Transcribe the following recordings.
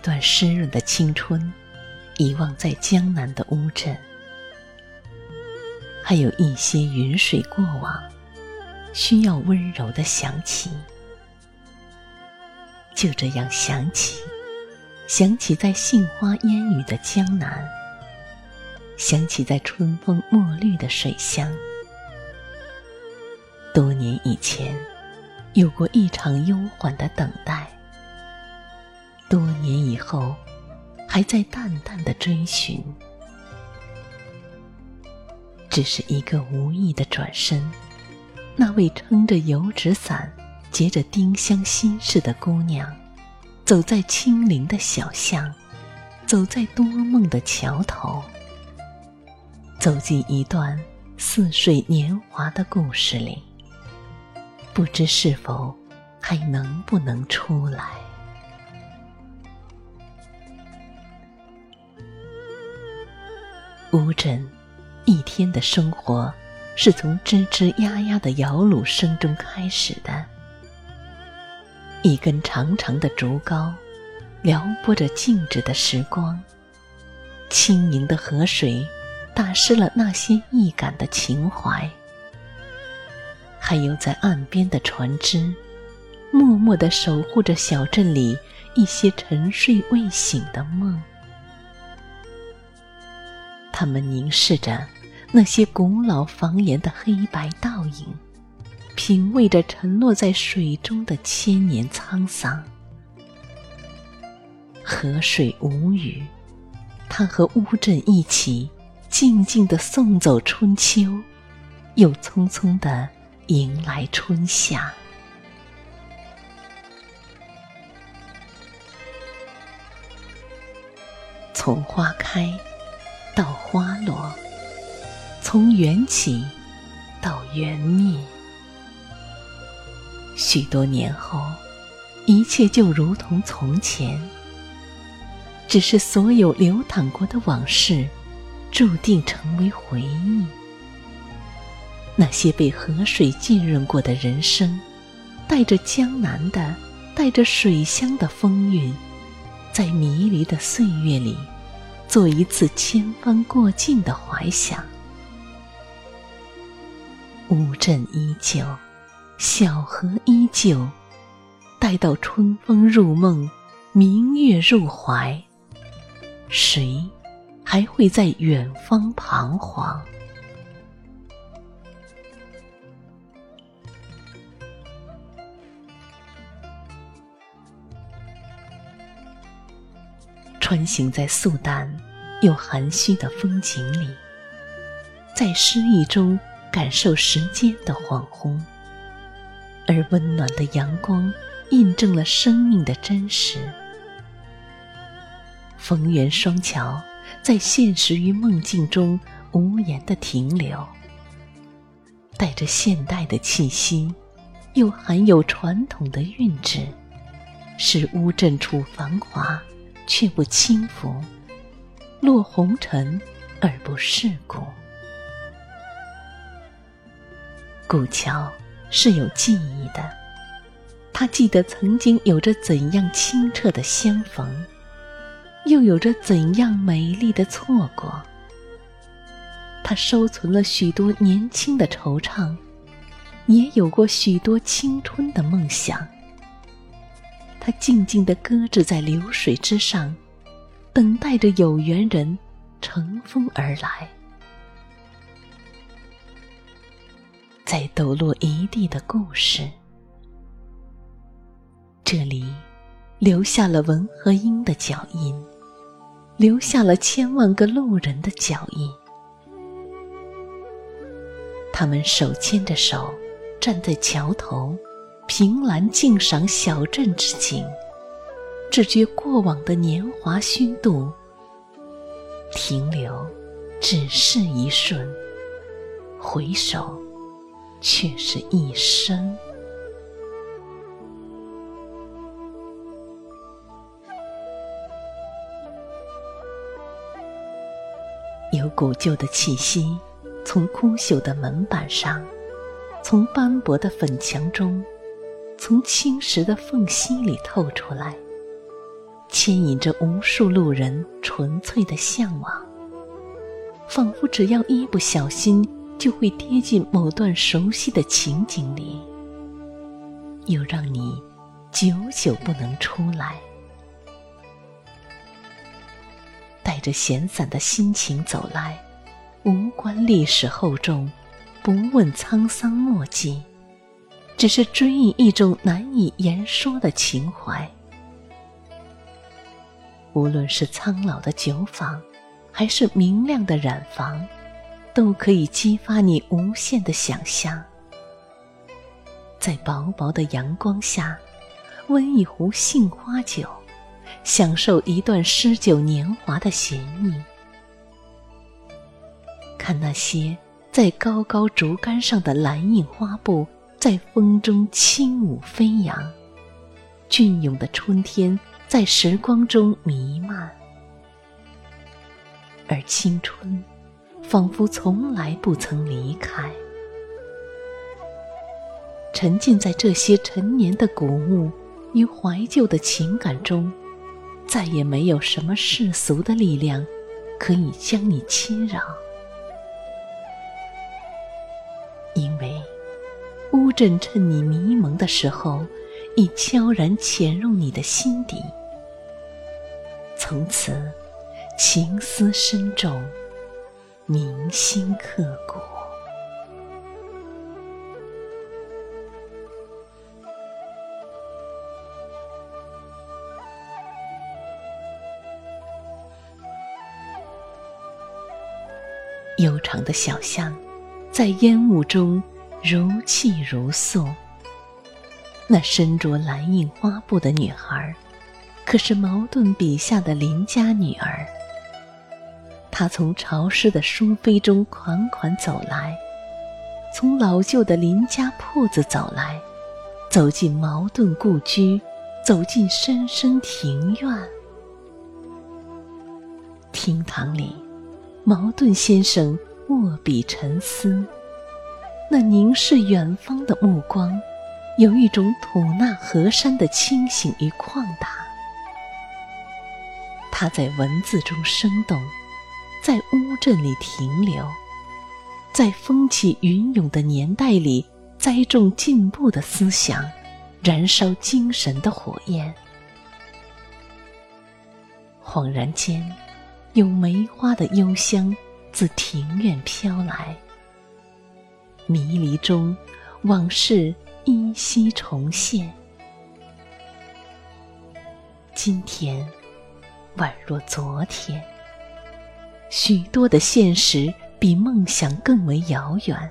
一段湿润的青春，遗忘在江南的乌镇，还有一些云水过往，需要温柔的想起。就这样想起，想起在杏花烟雨的江南，想起在春风墨绿的水乡。多年以前，有过一场悠缓的等待。多年以后，还在淡淡的追寻。只是一个无意的转身，那位撑着油纸伞、结着丁香心事的姑娘，走在清灵的小巷，走在多梦的桥头，走进一段似水年华的故事里。不知是否还能不能出来？乌镇一天的生活是从吱吱呀呀的摇橹声中开始的。一根长长的竹篙，撩拨着静止的时光。轻盈的河水，打湿了那些易感的情怀。还有在岸边的船只，默默地守护着小镇里一些沉睡未醒的梦。他们凝视着那些古老房檐的黑白倒影，品味着沉落在水中的千年沧桑。河水无语，它和乌镇一起，静静地送走春秋，又匆匆地。迎来春夏，从花开到花落，从缘起到缘灭。许多年后，一切就如同从前，只是所有流淌过的往事，注定成为回忆。那些被河水浸润过的人生，带着江南的、带着水乡的风韵，在迷离的岁月里，做一次千帆过尽的怀想。乌镇依旧，小河依旧，待到春风入梦，明月入怀，谁还会在远方彷徨？穿行在素淡又含蓄的风景里，在诗意中感受时间的恍惚，而温暖的阳光印证了生命的真实。逢源双桥在现实与梦境中无言的停留，带着现代的气息，又含有传统的韵致，使乌镇处繁华。却不轻浮，落红尘而不世故。古桥是有记忆的，他记得曾经有着怎样清澈的相逢，又有着怎样美丽的错过。他收存了许多年轻的惆怅，也有过许多青春的梦想。静静地搁置在流水之上，等待着有缘人乘风而来。在抖落一地的故事，这里留下了文和英的脚印，留下了千万个路人的脚印。他们手牵着手，站在桥头。凭栏静赏小镇之景，只觉过往的年华虚度，停留只是一瞬，回首却是一生。有古旧的气息，从枯朽的门板上，从斑驳的粉墙中。从青石的缝隙里透出来，牵引着无数路人纯粹的向往，仿佛只要一不小心，就会跌进某段熟悉的情景里，又让你久久不能出来。带着闲散的心情走来，无关历史厚重，不问沧桑墨迹，只是追忆一种难以言说的情怀。无论是苍老的酒坊，还是明亮的染坊，都可以激发你无限的想象。在薄薄的阳光下，温一壶杏花酒，享受一段诗酒年华的闲逸。看那些在高高竹竿上的蓝印花布，在风中轻舞飞扬，隽永的春天。在时光中弥漫，而青春仿佛从来不曾离开。沉浸在这些陈年的古物与怀旧的情感中，再也没有什么世俗的力量可以将你侵扰，因为乌镇趁你迷蒙的时候，已悄然潜入你的心底。从此，情思深重，铭心刻骨。悠长的小巷，在烟雾中如泣如诉。那身着蓝印花布的女孩。可是茅盾笔下的邻家女儿，她从潮湿的书扉中款款走来，从老旧的邻家铺子走来，走进茅盾故居，走进深深庭院。厅堂里，茅盾先生握笔沉思，那凝视远方的目光，有一种吐纳河山的清醒与旷达。他在文字中生动，在乌镇里停留，在风起云涌的年代里栽种进步的思想，燃烧精神的火焰。恍然间，有梅花的幽香自庭院飘来，迷离中，往事依稀重现。今天。宛若昨天，许多的现实比梦想更为遥远，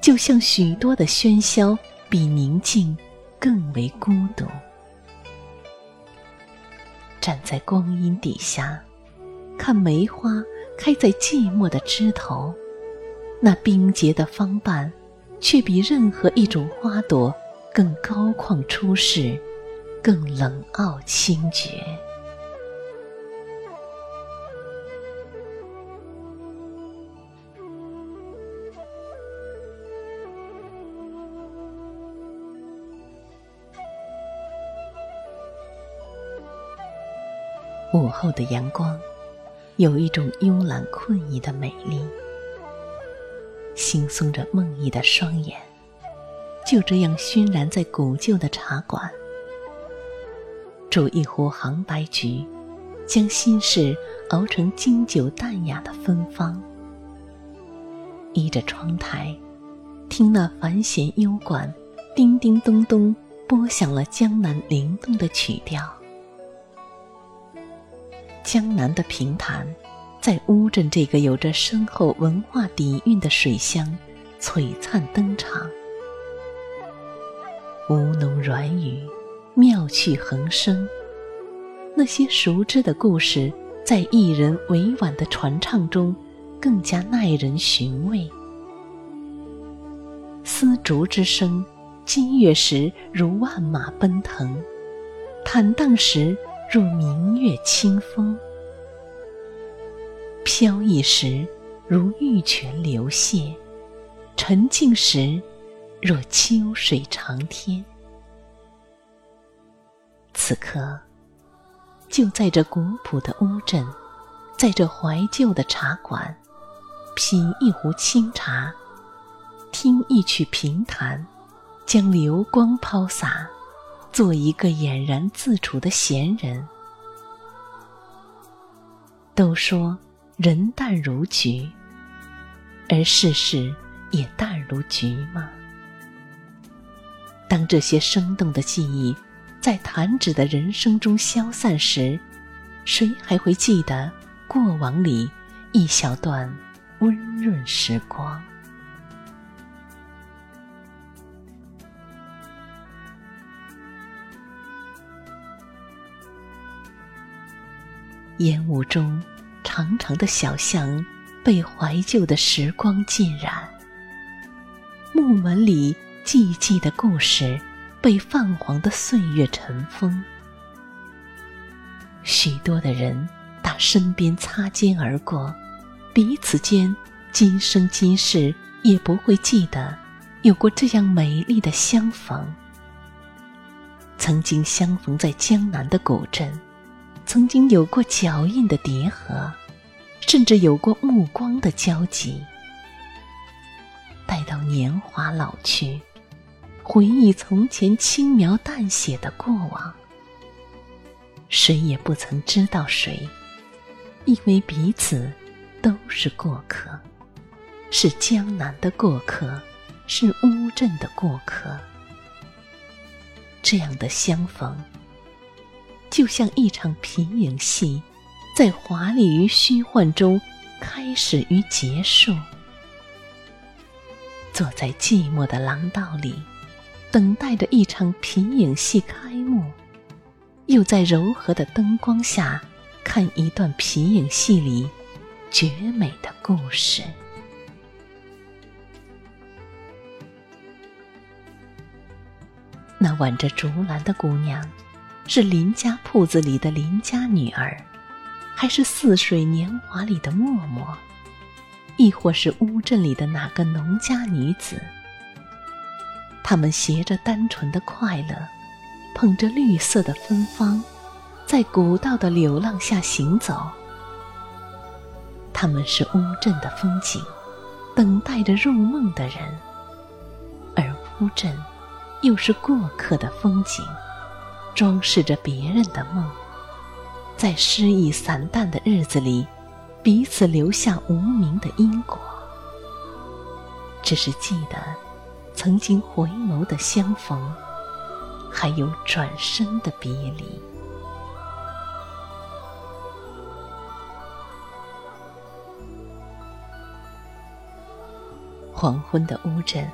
就像许多的喧嚣比宁静更为孤独。站在光阴底下，看梅花开在寂寞的枝头，那冰洁的芳瓣，却比任何一种花朵更高旷出世，更冷傲清绝。午后的阳光，有一种慵懒困意的美丽。惺忪着梦呓的双眼，就这样熏染在古旧的茶馆，煮一壶杭白菊，将心事熬成经久淡雅的芬芳。依着窗台，听那繁弦幽管，叮叮咚咚拨响了江南灵动的曲调。江南的平潭，在乌镇这个有着深厚文化底蕴的水乡，璀璨登场。吴侬软语，妙趣横生。那些熟知的故事，在艺人委婉的传唱中，更加耐人寻味。丝竹之声，激越时如万马奔腾，坦荡时。若明月清风，飘逸时如玉泉流泻，沉静时若秋水长天。此刻，就在这古朴的乌镇，在这怀旧的茶馆，品一壶清茶，听一曲评弹，将流光抛洒，做一个俨然自处的闲人。都说人淡如菊，而世事也淡如菊吗？当这些生动的记忆在弹指的人生中消散时，谁还会记得过往里一小段温润时光？烟雾中，长长的小巷被怀旧的时光浸染；木门里寂寂的故事被泛黄的岁月尘封。许多的人打身边擦肩而过，彼此间今生今世也不会记得有过这样美丽的相逢。曾经相逢在江南的古镇。曾经有过脚印的叠合，甚至有过目光的交集。待到年华老去，回忆从前轻描淡写的过往，谁也不曾知道谁，因为彼此都是过客，是江南的过客，是乌镇的过客。这样的相逢。就像一场皮影戏，在华丽与虚幻中开始与结束。坐在寂寞的廊道里，等待着一场皮影戏开幕，又在柔和的灯光下看一段皮影戏里绝美的故事。那挽着竹篮的姑娘。是邻家铺子里的邻家女儿，还是似水年华里的默默，亦或是乌镇里的哪个农家女子？他们携着单纯的快乐，捧着绿色的芬芳，在古道的柳浪下行走。他们是乌镇的风景，等待着入梦的人，而乌镇，又是过客的风景。装饰着别人的梦，在诗意散淡的日子里，彼此留下无名的因果。只是记得曾经回眸的相逢，还有转身的别离。黄昏的乌镇，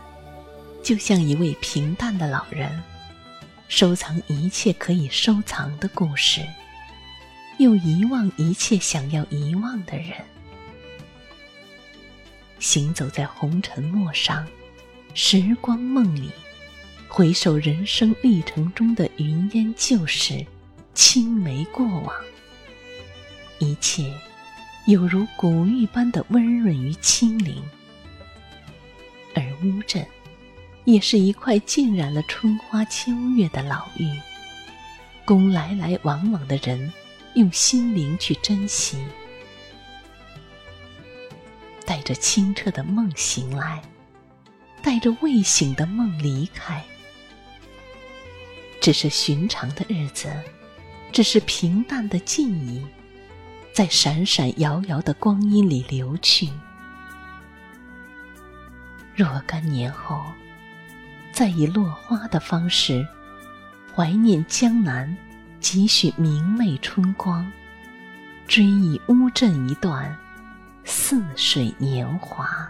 就像一位平淡的老人。收藏一切可以收藏的故事，又遗忘一切想要遗忘的人。行走在红尘陌上，时光梦里，回首人生历程中的云烟旧事，青梅过往，一切有如古玉般的温润与清灵。而乌镇。也是一块浸染了春花秋月的老玉，供来来往往的人用心灵去珍惜。带着清澈的梦醒来，带着未醒的梦离开。只是寻常的日子，只是平淡的记忆，在闪闪摇摇的光阴里流去。若干年后。再以落花的方式，怀念江南几许明媚春光，追忆乌镇一段似水年华。